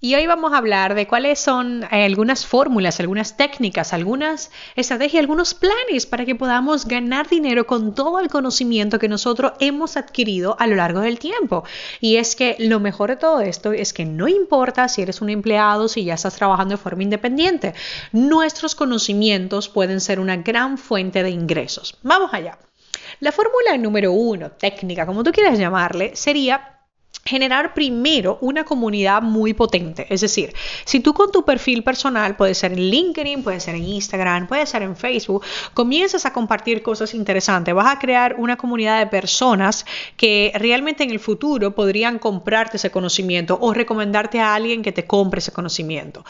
Y hoy vamos a hablar de cuáles son eh, algunas fórmulas, algunas técnicas, algunas estrategias, algunos planes para que podamos ganar dinero con todo el conocimiento que nosotros hemos adquirido a lo largo del tiempo. Y es que lo mejor de todo esto es que no importa si eres un empleado, si ya estás trabajando de forma independiente, nuestros conocimientos pueden ser una gran fuente de ingresos. Vamos allá. La fórmula número uno, técnica, como tú quieras llamarle, sería generar primero una comunidad muy potente. Es decir, si tú con tu perfil personal, puede ser en LinkedIn, puede ser en Instagram, puede ser en Facebook, comienzas a compartir cosas interesantes, vas a crear una comunidad de personas que realmente en el futuro podrían comprarte ese conocimiento o recomendarte a alguien que te compre ese conocimiento.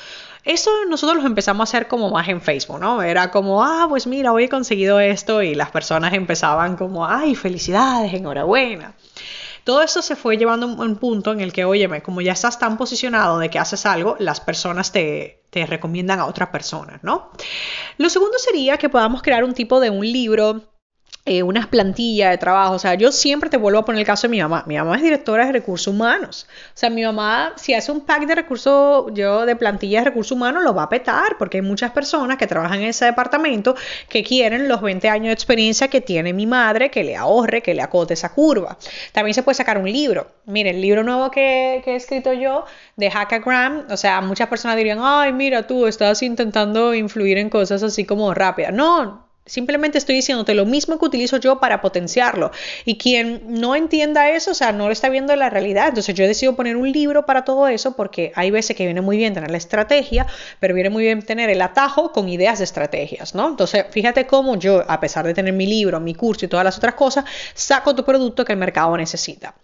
Eso nosotros lo empezamos a hacer como más en Facebook, ¿no? Era como, ah, pues mira, hoy he conseguido esto y las personas empezaban como, ay, felicidades, enhorabuena. Todo eso se fue llevando a un punto en el que, óyeme, como ya estás tan posicionado de que haces algo, las personas te, te recomiendan a otras personas, ¿no? Lo segundo sería que podamos crear un tipo de un libro eh, unas plantillas de trabajo. O sea, yo siempre te vuelvo a poner el caso de mi mamá. Mi mamá es directora de recursos humanos. O sea, mi mamá, si hace un pack de recursos, yo de plantillas de recursos humanos, lo va a petar, porque hay muchas personas que trabajan en ese departamento que quieren los 20 años de experiencia que tiene mi madre, que le ahorre, que le acote esa curva. También se puede sacar un libro. Mire, el libro nuevo que, he escrito yo de Hackagram, o sea, muchas personas dirían, ay, mira, tú estás intentando influir en cosas así como rápidas. No, Simplemente estoy diciéndote lo mismo que utilizo yo para potenciarlo. Y quien no entienda eso, o sea, no lo está viendo la realidad. Entonces yo he decidido poner un libro para todo eso porque hay veces que viene muy bien tener la estrategia, pero viene muy bien tener el atajo con ideas de estrategias, ¿no? Entonces, fíjate cómo yo, a pesar de tener mi libro, mi curso y todas las otras cosas, saco tu producto que el mercado necesita.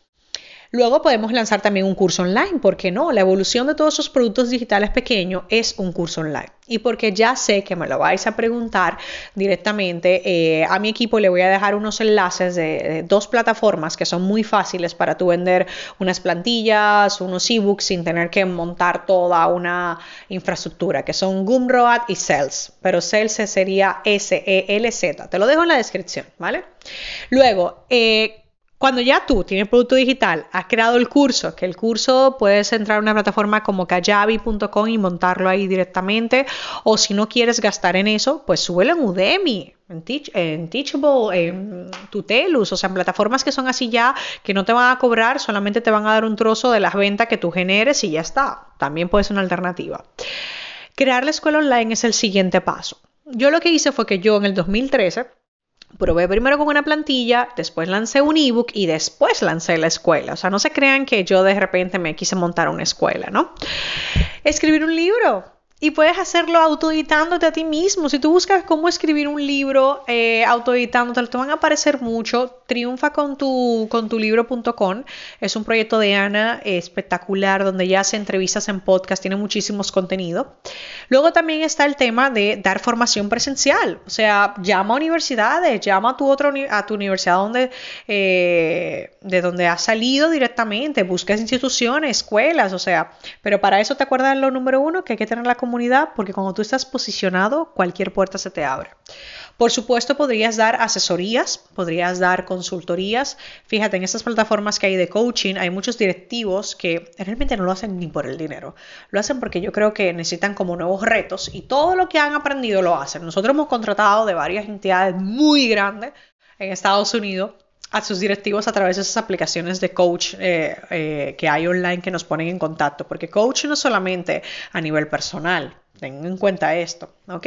Luego podemos lanzar también un curso online, ¿por qué no? La evolución de todos esos productos digitales pequeños es un curso online. Y porque ya sé que me lo vais a preguntar directamente, eh, a mi equipo le voy a dejar unos enlaces de, dos plataformas que son muy fáciles para tú vender unas plantillas, unos ebooks sin tener que montar toda una infraestructura, que son Gumroad y Sales. Pero Sales sería S-E-L-Z. Te lo dejo en la descripción, ¿vale? Luego, eh, cuando ya tú tienes producto digital, has creado el curso, que el curso puedes entrar a una plataforma como kajabi.com y montarlo ahí directamente, o si no quieres gastar en eso, pues súbelo en Udemy, en, Teachable, en Tutelus, o sea, en plataformas que son así ya, que no te van a cobrar, solamente te van a dar un trozo de las ventas que tú generes y ya está. También puede ser una alternativa. Crear la escuela online es el siguiente paso. Yo lo que hice fue que yo en el 2013 probé primero con una plantilla, después lancé un ebook y después lancé la escuela. O sea, no se crean que yo de repente me quise montar una escuela, ¿no? Escribir un libro. Y puedes hacerlo autoeditándote a ti mismo. Si tú buscas cómo escribir un libro eh, autoeditándote, te van a aparecer mucho. Triunfa con tu, con tu libro.com. Es un proyecto de Ana espectacular donde ya hace entrevistas en podcast, tiene muchísimos contenidos. Luego también está el tema de dar formación presencial. O sea, llama a universidades, llama a tu, otra, a tu universidad donde, eh, de donde has salido directamente. Buscas instituciones, escuelas, o sea, pero para eso te acuerdas lo número uno, que hay que tener la comunidad porque cuando tú estás posicionado, cualquier puerta se te abre. Por supuesto, podrías dar asesorías, podrías dar consultorías. Fíjate, en estas plataformas que hay de coaching, hay muchos directivos que realmente no lo hacen ni por el dinero. Lo hacen porque yo creo que necesitan como nuevos retos y todo lo que han aprendido lo hacen. Nosotros hemos contratado de varias entidades muy grandes en Estados Unidos a sus directivos a través de esas aplicaciones de coach eh, eh, que hay online que nos ponen en contacto, porque coach no solamente a nivel personal, Tengan en cuenta esto, ¿ok?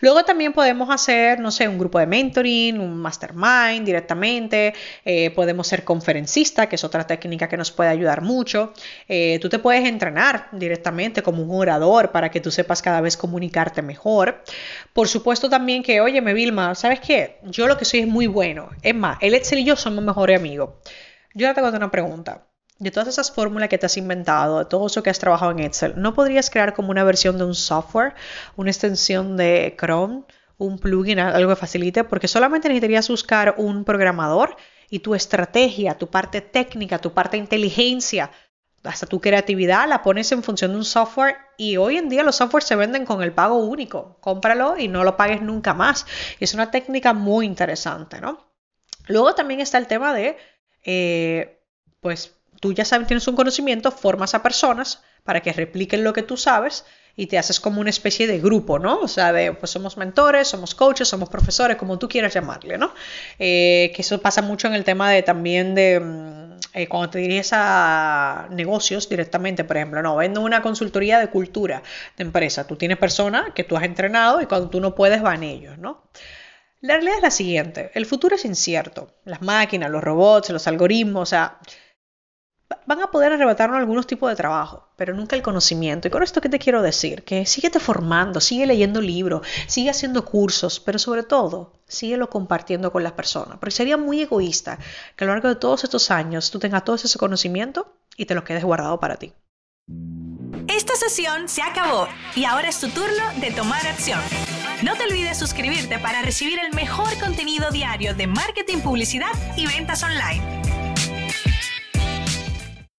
Luego también podemos hacer, no sé, un grupo de mentoring, un mastermind directamente, eh, podemos ser conferencista, que es otra técnica que nos puede ayudar mucho. Eh, tú te puedes entrenar directamente como un orador para que tú sepas cada vez comunicarte mejor. Por supuesto también que, oye, me Vilma, ¿sabes qué? Yo lo que soy es muy bueno. Es más, el Excel y yo somos mejores amigos. Yo ahora te hago una pregunta de todas esas fórmulas que te has inventado, de todo eso que has trabajado en Excel, ¿no podrías crear como una versión de un software, una extensión de Chrome, un plugin, algo que facilite, porque solamente necesitarías buscar un programador y tu estrategia, tu parte técnica, tu parte inteligencia, hasta tu creatividad la pones en función de un software y hoy en día los softwares se venden con el pago único. Cómpralo y no lo pagues nunca más. es una técnica muy interesante, ¿no? Luego también está el tema de, eh, pues tú ya sabes, tienes un conocimiento, formas a personas para que repliquen lo que tú sabes y te haces como una especie de grupo, ¿no? O sea, de, pues somos mentores, somos coaches, somos profesores, como tú quieras llamarle, ¿no? Eh, que eso pasa mucho en el tema de también de mm, eh, cuando te diriges a negocios directamente, por ejemplo, no, vendo una consultoría de cultura de empresa, tú tienes personas que tú has entrenado y cuando tú no puedes van ellos, ¿no? La realidad es la siguiente, el futuro es incierto, las máquinas, los robots, los algoritmos, o sea, van a poder arrebatarnos algunos tipos de trabajo, pero nunca el conocimiento. Y con esto, ¿qué te quiero decir? Que síguete formando, sigue leyendo libros, sigue haciendo cursos, pero sobre todo, síguelo compartiendo con las personas. Porque sería muy egoísta que a lo largo de todos estos años tú tengas todo ese conocimiento y te lo quedes guardado para ti. Esta sesión se acabó y ahora es tu turno de tomar acción. No te olvides suscribirte para recibir el mejor contenido diario de marketing, publicidad y ventas online.